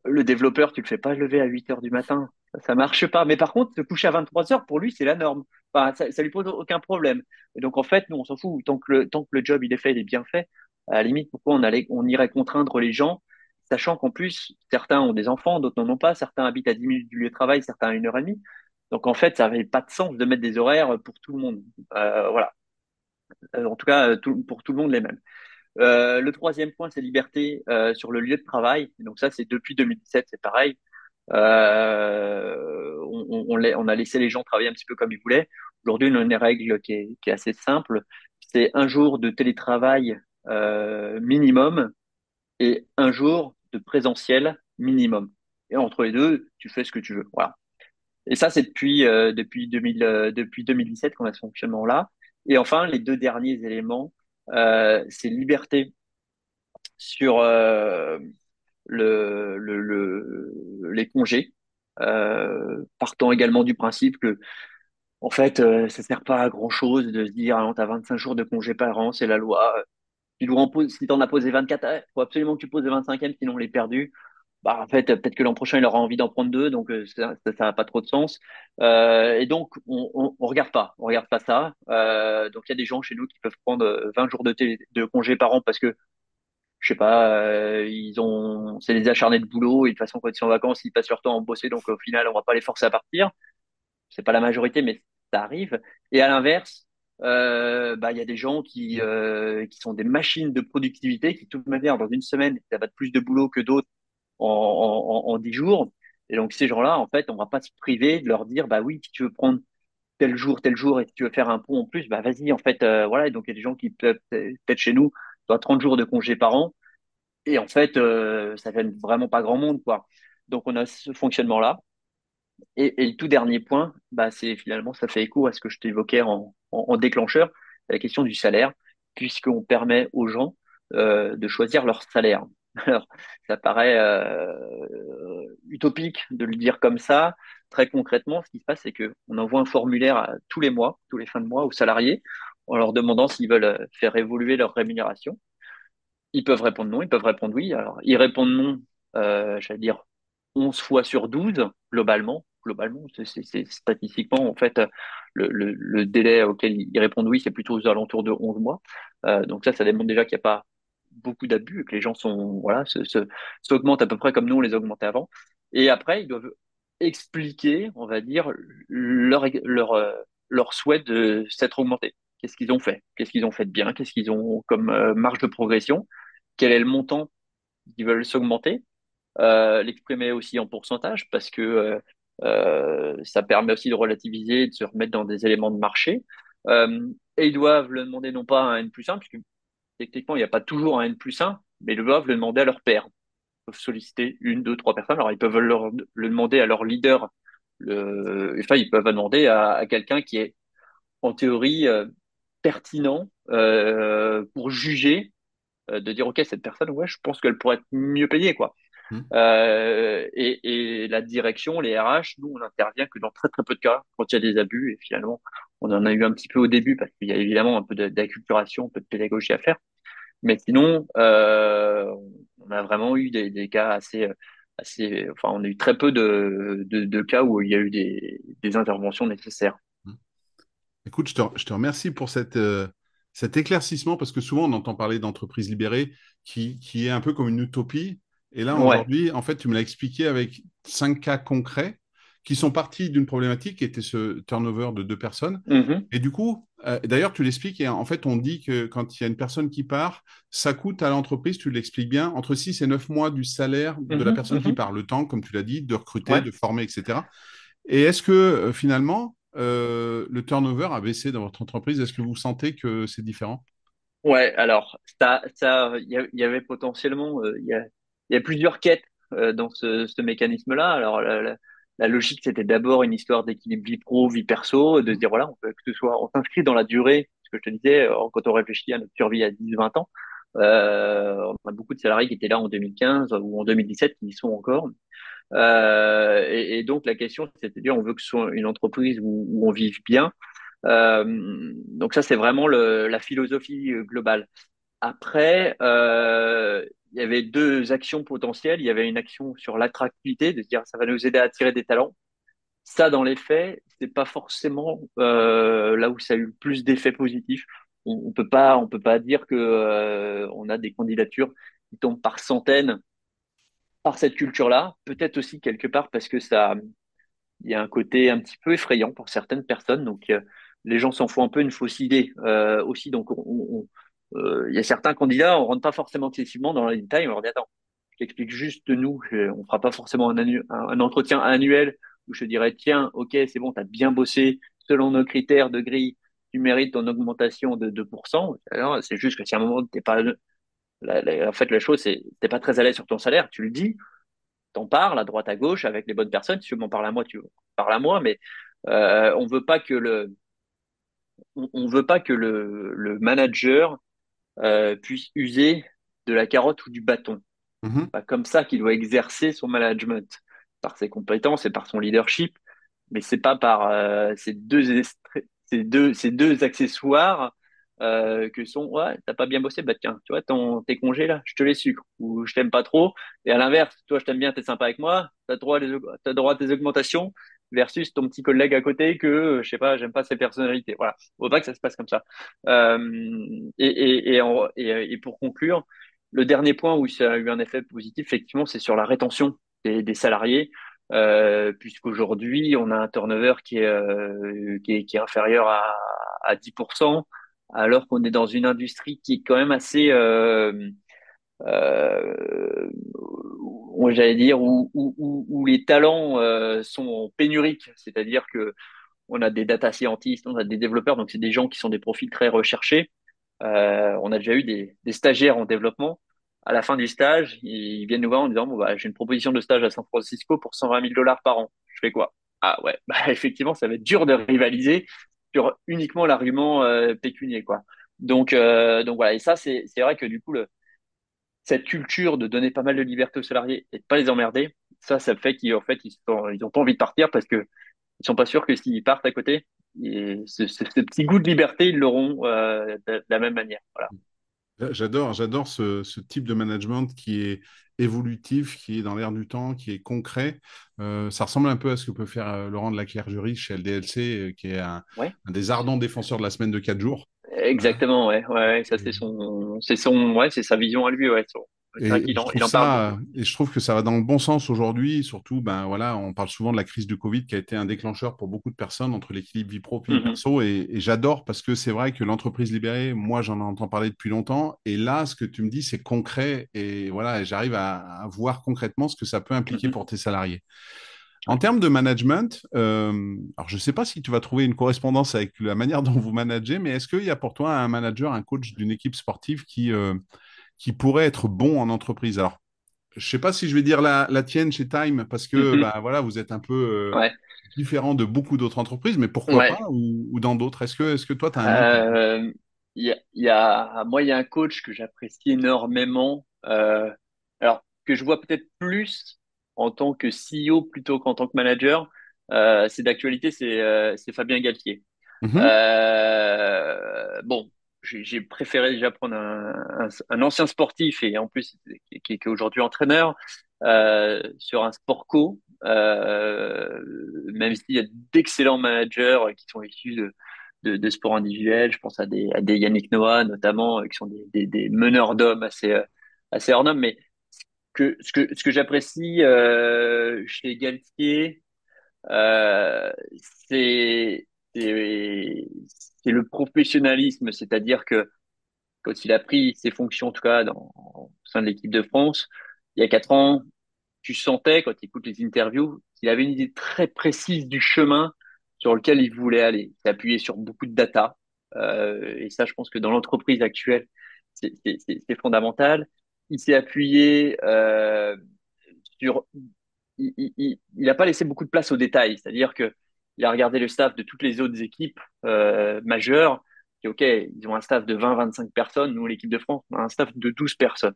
le développeur, tu le fais pas lever à 8 heures du matin, ça marche pas. Mais par contre, se coucher à 23 heures, pour lui, c'est la norme. Enfin, ça, ça lui pose aucun problème. Et donc en fait, nous, on s'en fout. Tant que le tant que le job il est fait, il est bien fait à la limite, pourquoi on, allait, on irait contraindre les gens, sachant qu'en plus, certains ont des enfants, d'autres n'en ont pas, certains habitent à 10 minutes du lieu de travail, certains à une heure et demie. Donc en fait, ça n'avait pas de sens de mettre des horaires pour tout le monde. Euh, voilà. En tout cas, pour tout le monde les mêmes. Euh, le troisième point, c'est liberté euh, sur le lieu de travail. Donc ça, c'est depuis 2017, c'est pareil. Euh, on, a laissé les gens travailler un petit peu comme ils voulaient. Aujourd'hui, on a une règle qui est, assez simple. C'est un jour de télétravail minimum et un jour de présentiel minimum. Et entre les deux, tu fais ce que tu veux. Voilà. Et ça, c'est depuis, euh, depuis, 2000, euh, depuis 2017 qu'on a ce fonctionnement-là. Et enfin, les deux derniers éléments, c'est liberté sur euh, le, le, le, les congés, partant également du principe que en fait, euh, ça sert pas à grand chose de se dire, ah, t'as 25 jours de congés par an, c'est la loi tu dois en si t'en as posé 24, il faut absolument que tu poses le 25e, sinon on l'est perdu. Bah, en fait, peut-être que l'an prochain, il aura envie d'en prendre deux, donc euh, ça n'a pas trop de sens. Euh, et donc, on, on, regarde pas, on regarde pas ça. Euh, donc, il y a des gens chez nous qui peuvent prendre 20 jours de, de congé par an parce que, je sais pas, euh, ils ont, c'est des acharnés de boulot et de toute façon, quand ils sont en vacances, ils passent leur temps à bosser, donc au final, on va pas les forcer à partir. C'est pas la majorité, mais ça arrive. Et à l'inverse, euh, bah, il y a des gens qui, euh, qui sont des machines de productivité qui, de toute manière, dans une semaine, ça va plus de boulot que d'autres en, 10 jours. Et donc, ces gens-là, en fait, on va pas se priver de leur dire, bah oui, si tu veux prendre tel jour, tel jour, et si tu veux faire un pont en plus, bah vas-y, en fait, euh, voilà. Et donc, il y a des gens qui peut-être chez nous, doivent 30 jours de congé par an. Et en fait, euh, ça fait vraiment pas grand monde, quoi. Donc, on a ce fonctionnement-là. Et, et, le tout dernier point, bah, c'est finalement, ça fait écho à ce que je t'évoquais en, déclencheur, la question du salaire, puisqu'on permet aux gens euh, de choisir leur salaire. Alors, ça paraît euh, utopique de le dire comme ça. Très concrètement, ce qui se passe, c'est que on envoie un formulaire tous les mois, tous les fins de mois, aux salariés, en leur demandant s'ils veulent faire évoluer leur rémunération. Ils peuvent répondre non, ils peuvent répondre oui. Alors, ils répondent non, euh, j'allais dire 11 fois sur 12, globalement, globalement, c'est statistiquement, en fait, le, délai auquel ils répondent oui, c'est plutôt aux alentours de 11 mois. Euh, donc ça, ça démontre déjà qu'il n'y a pas beaucoup d'abus, que les gens sont, voilà, s'augmentent à peu près comme nous, on les augmentait avant. Et après, ils doivent expliquer, on va dire, leur, leur, euh, leur souhait de s'être augmenté. qu'est-ce qu'ils ont fait, qu'est-ce qu'ils ont fait de bien, qu'est-ce qu'ils ont comme marge de progression, quel est le montant qu'ils veulent s'augmenter, l'exprimer aussi en pourcentage parce que ça permet aussi de relativiser, de se remettre dans des éléments de marché. et ils doivent le demander non pas à N plus 1, puisque techniquement, il n'y a pas toujours un N plus 1, mais ils doivent le demander à leur père. Ils peuvent solliciter une, deux, trois personnes. Alors, ils peuvent le demander à leur leader. Le, enfin, ils peuvent demander à, quelqu'un qui est, en théorie, euh, pertinent euh, pour juger, euh, de dire, OK, cette personne, ouais, je pense qu'elle pourrait être mieux payée, quoi. Mmh. et, et, la direction, les RH, nous, on intervient que dans très très peu de cas quand il y a des abus. Et finalement, on en a eu un petit peu au début parce qu'il y a évidemment un peu d'acculturation, un peu de pédagogie à faire. Mais sinon, euh, on a vraiment eu des, des, cas assez, assez, enfin, on a eu très peu de, de, de cas où il y a eu des, des interventions nécessaires. Mmh. Écoute, je te, je te remercie pour cette, euh, cet éclaircissement parce que souvent on entend parler d'entreprises libérées qui, qui est un peu comme une utopie. Et là, aujourd'hui, en fait, tu me l'as expliqué avec cinq cas concrets qui sont partis d'une problématique qui était ce turnover de deux personnes. Mm-hmm. Et du coup, euh, d'ailleurs, tu l'expliques, et en fait, on dit que quand il y a une personne qui part, ça coûte à l'entreprise, tu l'expliques bien, entre 6 et 9 mois du salaire de la mm-hmm. personne qui mm-hmm. part, le temps, comme tu l'as dit, de recruter, de former, etc. Et est-ce que euh, finalement, euh, le turnover a baissé dans votre entreprise? Est-ce que vous sentez que c'est différent? Ouais, alors, ça, ça, il y, avait potentiellement, il y, a, y, a, plusieurs quêtes dans ce, ce mécanisme-là. Alors, la, la logique, c'était d'abord une histoire d'équilibre vie pro, vie perso, de se dire, voilà, on peut, que ce soit, on s'inscrit dans la durée, ce que je te disais, euh, quand on réfléchit à notre survie à 10, 20 ans, euh, on a beaucoup de salariés qui étaient là en 2015 ou en 2017 qui y sont encore. Euh, et, donc la question, c'était de dire, on veut que ce soit une entreprise où, on vive bien. Euh, donc ça, c'est vraiment la philosophie globale. Après, il y avait deux actions potentielles. Il y avait une action sur l'attractivité, de dire ça va nous aider à attirer des talents. Ça, dans les faits, c'est pas forcément euh, là où ça a eu le plus d'effets positifs. On, on, peut pas, on peut pas dire que euh, on a des candidatures qui tombent par centaines par cette culture-là. Peut-être aussi quelque part parce que ça, il y a un côté un petit peu effrayant pour certaines personnes. Donc euh, les gens s'en font un peu une fausse idée aussi. Donc on, il y a certains candidats, on rentre pas forcément excessivement dans les détails, on leur dit attends, je t'explique juste nous, on fera pas forcément un, entretien annuel où je dirais tiens, ok, c'est bon, tu as bien bossé selon nos critères de grille, tu mérites ton augmentation de 2%. C'est juste que si à un moment t'es pas, en fait, la chose c'est t'es pas très à l'aise sur ton salaire, tu le dis, t'en parles à droite à gauche avec les bonnes personnes. Si tu m'en parles à moi, tu parles à moi, mais euh, on veut pas que le on, veut pas que le manager euh, puisse user de la carotte ou du bâton. Mm-hmm. Pas comme ça qu'il doit exercer son management, par ses compétences et par son leadership, mais c'est pas par euh, ces, deux ces, deux, ces deux accessoires euh, que sont ouais t'as pas bien bossé bah tiens tu vois ton tes congés là je te les sucre ou je t'aime pas trop et à l'inverse toi je t'aime bien t'es sympa avec moi t'as droit à as droit à tes augmentations versus ton petit collègue à côté que je sais pas j'aime pas ses personnalités. Voilà. Faudrait que ça se passe comme ça. Euh, et, et, et, pour conclure le dernier point où ça a eu un effet positif effectivement c'est sur la rétention des, des salariés euh, puisqu'aujourd'hui on a un turnover qui est, euh, qui est, inférieur à, à 10% alors qu'on est dans une industrie qui est quand même assez euh, euh, j'allais dire, où, où, où, les talents euh, sont pénuriques, c'est-à-dire que on a des data scientists, on a des développeurs, donc c'est des gens qui sont des profils très recherchés. Euh, on a déjà eu des, des, stagiaires en développement. À la fin du stage, ils viennent nous voir en disant bon, bah, j'ai une proposition de stage à San Francisco pour 120 000 dollars par an. Je fais quoi? Ah ouais, bah, effectivement, ça va être dur de rivaliser sur uniquement l'argument euh, pécunier, quoi. Donc, euh, donc voilà. Et ça, c'est vrai que du coup, le, cette culture de donner pas mal de liberté aux salariés et de pas les emmerder, ça, ça fait qu'ils fait, ils, ils ont pas envie de partir parce que ils sont pas sûrs que s'ils partent à côté, ce, ce, petit goût de liberté, ils l'auront euh, de, la même manière. Voilà. J'adore, j'adore ce, ce, type de management qui est évolutif, qui est dans l'air du temps, qui est concret. Euh, ça ressemble un peu à ce que peut faire euh, Laurent de la Clergerie chez LDLC, qui est un, un, des ardents défenseurs de la semaine de 4 jours. Exactement, ouais, ouais, ça c'est son, c'est son, ouais, c'est sa vision à lui, ouais, Et, je trouve ça, et je trouve que ça va dans le bon sens aujourd'hui. Surtout, ben voilà, on parle souvent de la crise du Covid qui a été un déclencheur pour beaucoup de personnes entre l'équilibre vie pro et vie mm-hmm. perso. Et, j'adore parce que c'est vrai que l'entreprise libérée, moi, j'en entends parler depuis longtemps. Et là, ce que tu me dis, c'est concret. Et voilà, j'arrive à, voir concrètement ce que ça peut impliquer mm-hmm. pour tes salariés. En termes de management, euh, alors je ne sais pas si tu vas trouver une correspondance avec la manière dont vous managez, mais est-ce qu'il y a pour toi un manager, un coach d'une équipe sportive qui, euh, qui pourrait être bon en entreprise? Alors, je ne sais pas si je vais dire la, tienne chez Time, parce que mm-hmm. bah, voilà, vous êtes un peu euh, différent de beaucoup d'autres entreprises, mais pourquoi pas ou, dans d'autres? Est-ce que, est que toi, tu as un... Y y a, moi, il y a un coach que j'apprécie énormément, alors que je vois peut-être plus en tant que CEO plutôt qu'en tant que manager, euh, c'est d'actualité, c'est euh, Fabien Galtier. Mhm. Euh, bon, j'ai préféré déjà prendre un, un, ancien sportif et en plus qui, est aujourd'hui entraîneur euh, sur un sport co, même s'il y a d'excellents managers qui sont issus de, de, de sport individuel. Je pense à des, à des Yannick Noah notamment, qui sont des, des, des meneurs d'hommes assez, assez hors normes, mais que, ce que, ce que j'apprécie euh, chez Galtier, euh, c'est le professionnalisme, c'est-à-dire que quand il a pris ses fonctions, en tout cas dans, au sein de l'équipe de France, il y a quatre ans, tu sentais, quand tu écoutes les interviews, qu'il avait une idée très précise du chemin sur lequel il voulait aller. Il appuyé sur beaucoup de data. Euh, et ça, je pense que dans l'entreprise actuelle, c'est fondamental il s'est appuyé euh, sur. Il n'a pas laissé beaucoup de place aux détails, c'est-à-dire que il a regardé le staff de toutes les autres équipes euh, majeures. OK, ils ont un staff de 20-25 personnes. Nous, l'équipe de France, on a un staff de 12 personnes.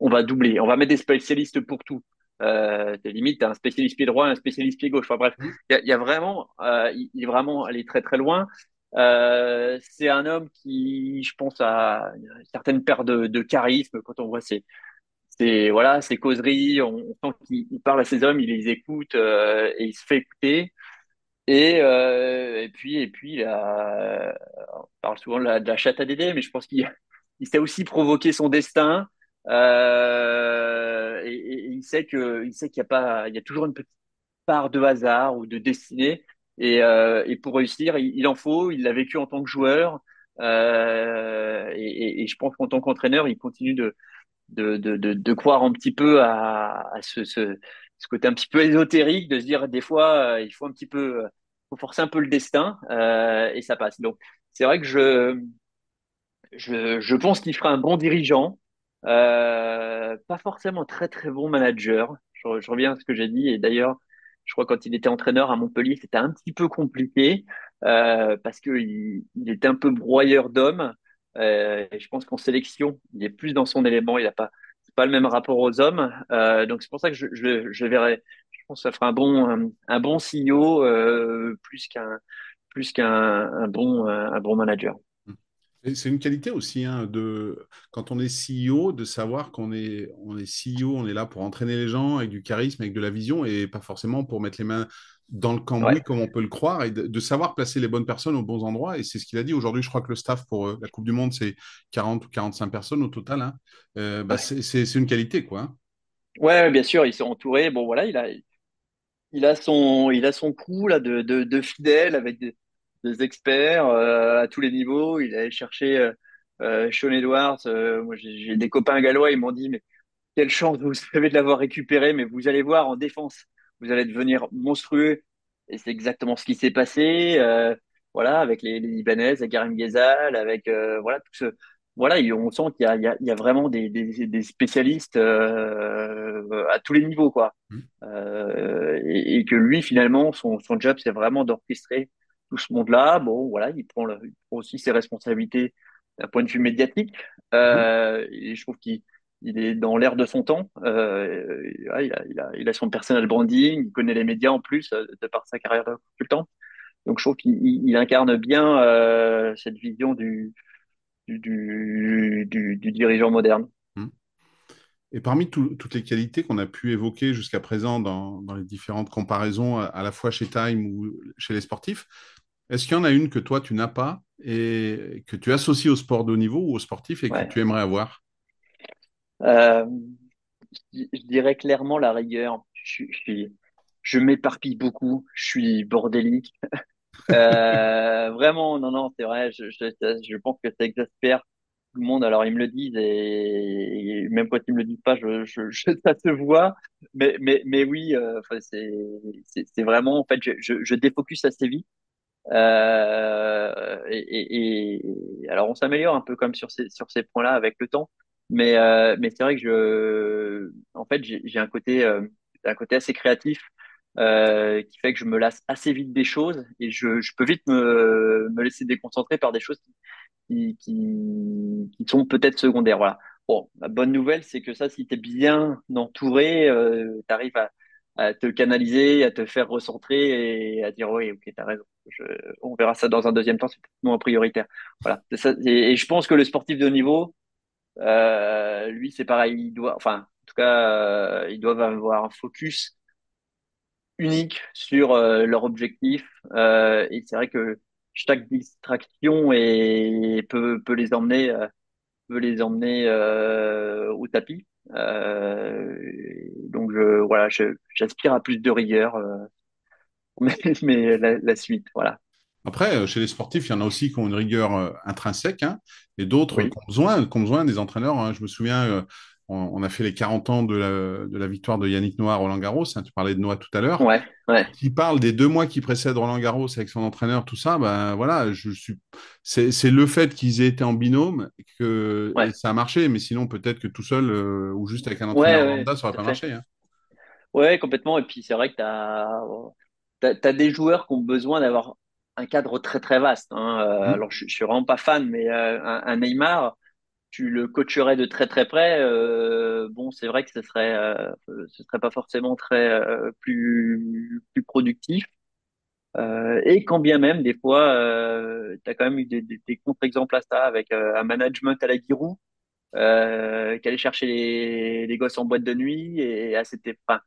On va doubler. On va mettre des spécialistes pour tout. Euh, limite, un spécialiste pied droit, un spécialiste pied gauche. Enfin bref, il y, a, vraiment, euh, il est vraiment allé très très loin. Euh, c'est un homme qui, je pense, a une certaine perte de, charisme quand on voit ses, ses, voilà, ses causeries. On, sent qu'il parle à ses hommes, il les écoute euh, et il se fait écouter. Et, euh, puis, et puis on parle souvent de la, chatte à Dédé, mais je pense qu'il il sait aussi provoquer son destin. Et, il sait sait qu'il y a pas, il y a toujours une petite part de hasard ou de destinée et, euh, et pour réussir, il, en faut. Il l'a vécu en tant que joueur. Euh, et, et, je pense qu'en tant qu'entraîneur, il continue de, de, de, de, de, croire un petit peu à, à ce, ce, ce, côté un petit peu ésotérique, de se dire des fois, euh, il faut un petit peu, faut forcer un peu le destin euh, et ça passe. Donc, c'est vrai que je, je, je pense qu'il fera un bon dirigeant, euh, pas forcément très très bon manager. Je, je reviens à ce que j'ai dit et d'ailleurs, je crois quand il était entraîneur à Montpellier, c'était un petit peu compliqué euh, parce qu'il il était un peu broyeur d'hommes. Euh, je pense qu'en sélection, il est plus dans son élément. Il n'a pas, pas le même rapport aux hommes. Euh, donc c'est pour ça que je, verrai. Je pense que ça fera un bon, un, bon euh, plus qu'un plus qu'un un bon, un bon manager. C'est une qualité aussi hein, de quand on est CEO de savoir qu'on est on est CEO, on est là pour entraîner les gens avec du charisme, avec de la vision et pas forcément pour mettre les mains dans le cambouis comme on peut le croire et de, savoir placer les bonnes personnes aux bons endroits et c'est ce qu'il a dit aujourd'hui. Je crois que le staff pour euh, la Coupe du Monde c'est 40 ou 45 personnes au total. Hein. Euh, bah, c'est une qualité quoi. Hein. Ouais, bien sûr, ils sont entourés. Bon voilà, il a il a son il a son crew là de, de, de fidèles avec des des experts euh, à tous les niveaux. Il allait chercher euh, euh, Sean Edwards. moi, j'ai des copains gallois, ils m'ont dit, mais quelle chance vous avez de l'avoir récupéré, mais vous allez voir en défense, vous allez devenir monstrueux. Et c'est exactement ce qui s'est passé. voilà, avec les, les Libanaises, avec Karim Ghezal, avec voilà tout ce, voilà, on sent qu'il y a, y y vraiment des, des, des spécialistes à tous les niveaux, quoi. Mmh. Et, et, que lui, finalement, son, son job, c'est vraiment d'orchestrer tout ce monde-là. Bon, voilà, il prend, aussi ses responsabilités d'un point de vue médiatique. Euh, et je trouve qu'il il est dans l'air de son temps. Euh, il, a, son personal branding, il connaît les médias en plus euh, de par sa carrière de consultant. Donc je trouve qu'il incarne bien cette vision du, du, du, dirigeant moderne. Mmh. Et parmi toutes les qualités qu'on a pu évoquer jusqu'à présent dans, dans, les différentes comparaisons, à, la fois chez Time ou chez les sportifs, est-ce qu'il y en a une que toi, tu n'as pas et que tu associes au sport de haut niveau ou au sportif et que tu aimerais avoir? Euh, je dirais clairement la rigueur. Je, je suis, je m'éparpille beaucoup. Je suis bordélique. Euh, vraiment, non, non, c'est vrai. Je, pense que ça exaspère tout le monde. Alors ils me le disent et, et même quand ils me le disent pas, ça se voit. Mais, mais, mais oui, euh, c'est, vraiment en fait, je, je, je défocus assez vite. Euh, et, et, et- alors on s'améliore un peu comme sur ces sur ces points-là avec le temps, mais euh, mais c'est vrai que je en fait j'ai un côté euh, un côté assez créatif euh, qui fait que je me lasse assez vite des choses et je je peux vite me me laisser déconcentrer par des choses qui qui qui sont peut-être secondaires. Voilà. Bon, la bonne nouvelle c'est que ça, si tu es bien entouré, euh, tu arrives à à te canaliser, à te faire recentrer et à dire oui, ok, t'as raison. On verra ça dans un deuxième temps, c'est moins prioritaire. Voilà. Ça, et, je pense que le sportif de niveau, euh, lui, c'est pareil. Il doit, enfin, en tout cas, euh, ils doivent avoir un focus unique sur euh, leur objectif. Et c'est vrai que chaque distraction peut, les emmener, peut les emmener au tapis. Donc voilà, j'aspire à plus de rigueur, mais, mais la, la suite, voilà. Après, euh, chez les sportifs, il y en a aussi qui ont une rigueur euh, intrinsèque hein, et d'autres Oui. qui ont besoin, qui ont besoin des entraîneurs. hein. Je me souviens, euh, on, on a fait les 40 ans de la, de la victoire de Yannick Noah à Roland Garros. hein, tu parlais de Noah tout à l'heure. Ouais, ouais, Qui parle des deux mois qui précèdent Roland Garros avec son entraîneur, tout ça, ben voilà, je suis, c'est, c'est le fait qu'ils aient été en binôme que ouais, ça a marché, mais sinon peut-être que tout seul euh, ou juste avec un entraîneur lambda, ça aurait tout à pas fait. marché. Ouais, complètement. Et puis c'est vrai que t'as, t'as, t'as des joueurs qui ont besoin d'avoir un cadre très très vaste. Hein. Euh, Hmm. alors je, je suis vraiment pas fan, mais euh, un, un Neymar, tu le coacherais de très très près. euh, bon, c'est vrai que ce serait, ce serait pas forcément très plus plus productif. Et quand bien même, des fois, tu as quand même eu des, des, des contre-exemples à ça avec un management à la Giroud qui allait chercher les, les gosses en boîte de nuit et à cette époque.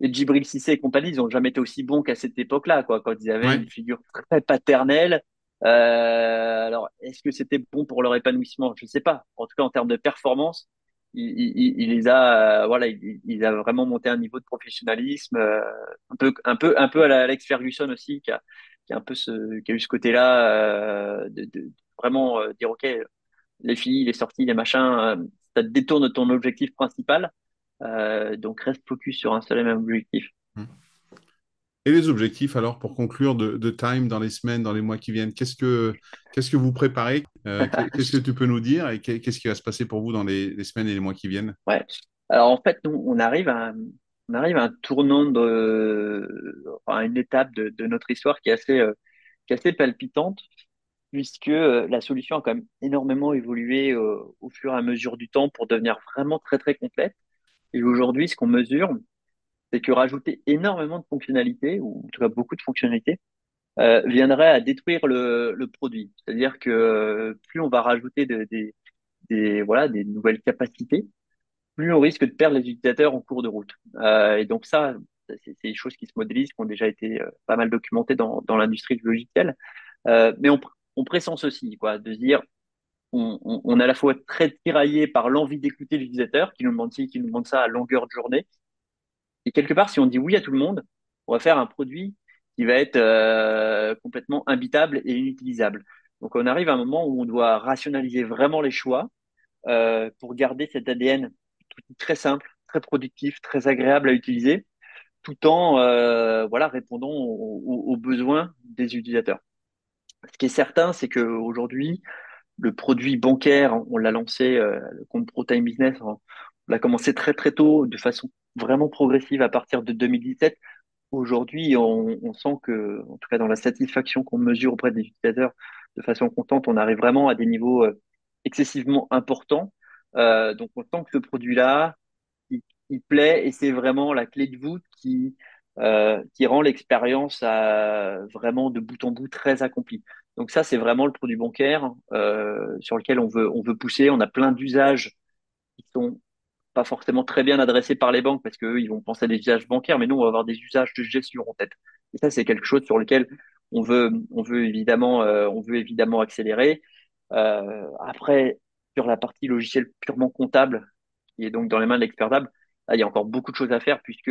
Et Djibril Cissé et compagnie, ils ont jamais été aussi bons qu'à cette époque-là, quoi, quand ils avaient Ouais. une figure très paternelle. Euh, alors, est-ce que c'était bon pour leur épanouissement? Je ne sais pas. En tout cas, en termes de performance, il, il, il les a, euh, voilà, il, il, a vraiment monté un niveau de professionnalisme euh, un peu, un peu, un peu à la Alex Ferguson aussi, qui a, qui a un peu ce, qui a eu ce côté-là euh, de, de, vraiment euh, dire ok, les filles, les sorties, les machins, ça te détourne de ton objectif principal. Euh, donc reste focus sur un seul et même objectif. Hmm. Et les objectifs, alors, pour conclure de, de Time dans les semaines, dans les mois qui viennent, qu'est-ce que, qu'est-ce que vous préparez? Euh, qu'est-ce que tu peux nous dire et qu'est-ce qui va se passer pour vous dans les, les semaines et les mois qui viennent? Ouais. Alors en fait, nous, on arrive à, on arrive à un tournant de, à une étape de, de notre histoire qui est assez, euh, qui est assez palpitante, puisque la solution a quand même énormément évolué au fur et à mesure du temps pour devenir vraiment très très complète. Et aujourd'hui, ce qu'on mesure, c'est que rajouter énormément de fonctionnalités, ou en tout cas beaucoup de fonctionnalités, euh, viendrait à détruire le, produit. C'est-à-dire que euh, plus on va rajouter de- des, voilà, des nouvelles capacités, plus on risque de perdre les utilisateurs en cours de route. Euh, et donc ça, c'est des choses qui se modélisent, qui ont déjà été pas mal documentées dans, dans l'industrie du logiciel. Mais on, on pressent aussi, quoi, de dire, on, est à la fois très tiraillé par l'envie d'écouter l'utilisateur, qui nous demande ci, qui nous demande ça à longueur de journée, et quelque part, si on dit oui à tout le monde, on va faire un produit qui va être euh, complètement imbitable et inutilisable. Donc on arrive à un moment où on doit rationaliser vraiment les choix euh, pour garder cet ADN très simple, très productif, très agréable à utiliser, tout en euh, répondant aux, aux- aux besoins des utilisateurs. Ce qui est certain, c'est qu'aujourd'hui, le produit bancaire, on l'a lancé, euh, le compte ProTime Business, on l'a commencé très très tôt, de façon vraiment progressive à partir de 2017. Aujourd'hui, on, sent que, en tout cas dans la satisfaction qu'on mesure auprès des utilisateurs de façon constante, on arrive vraiment à des niveaux euh, excessivement importants. Euh, donc on sent que ce produit-là, il, plaît et c'est vraiment la clé de voûte qui, euh, rend l'expérience vraiment de bout en bout très accomplie. Donc ça, c'est vraiment le produit bancaire euh, sur lequel on veut, on veut pousser. On a plein d'usages qui sont pas forcément très bien adressés par les banques parce qu'eux, ils vont penser à des usages bancaires, mais nous, on va avoir des usages de gestion en tête. Et ça, c'est quelque chose sur lequel on veut, on veut évidemment, euh, on veut évidemment accélérer. Euh, après, sur la partie logicielle purement comptable, qui est donc dans les mains de l'expertable, il y a encore beaucoup de choses à faire puisque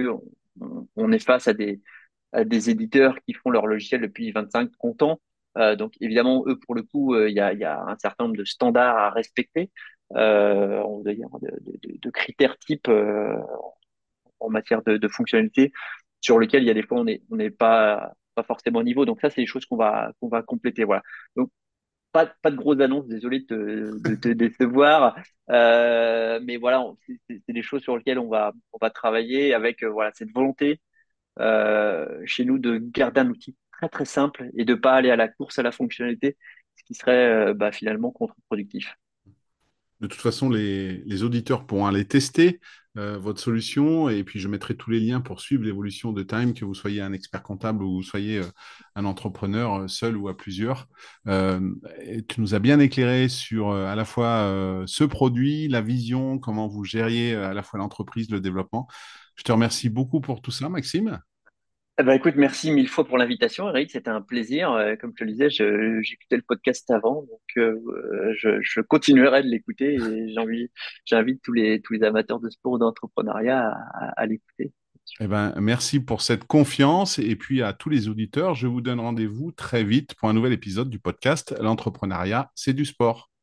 on, on est face à des, à des éditeurs qui font leur logiciel depuis 25, 30 ans. Euh, donc évidemment, eux, pour le coup, il y, a, y, a, un certain nombre de standards à respecter, on va dire de, de, de, critères types en matière de, de fonctionnalité sur lesquels il y a des fois on n'est on n'est pas pas forcément au niveau. Donc ça, c'est des choses qu'on va qu'on va compléter. Voilà. Donc pas, pas de grosses annonces, désolé de te, de te décevoir, euh, mais voilà, c'est des choses sur lesquelles on va on va travailler avec euh, voilà cette volonté euh, chez nous de garder un outil très très simple et de pas aller à la course à la fonctionnalité, ce qui serait euh, bah, finalement contre-productif. De toute façon, les, les, auditeurs pourront aller tester euh, votre solution et puis je mettrai tous les liens pour suivre l'évolution de Time, que vous soyez un expert comptable ou vous soyez euh, un entrepreneur seul ou à plusieurs. Tu nous as bien éclairé sur à la fois ce produit, la vision, comment vous gériez à la fois l'entreprise, le développement. Je te remercie beaucoup pour tout ça, Maxime. Eh ben, écoute, merci mille fois pour l'invitation, Eric. C'était un plaisir. Euh, comme je te le disais, j'écoutais le podcast avant, donc euh, je, continuerai de l'écouter et j'invite tous les, tous les amateurs de sport ou d'entrepreneuriat à, à, l'écouter. Eh ben, merci pour cette confiance et puis à tous les auditeurs, je vous donne rendez-vous très vite pour un nouvel épisode du podcast L'entrepreneuriat, c'est du sport.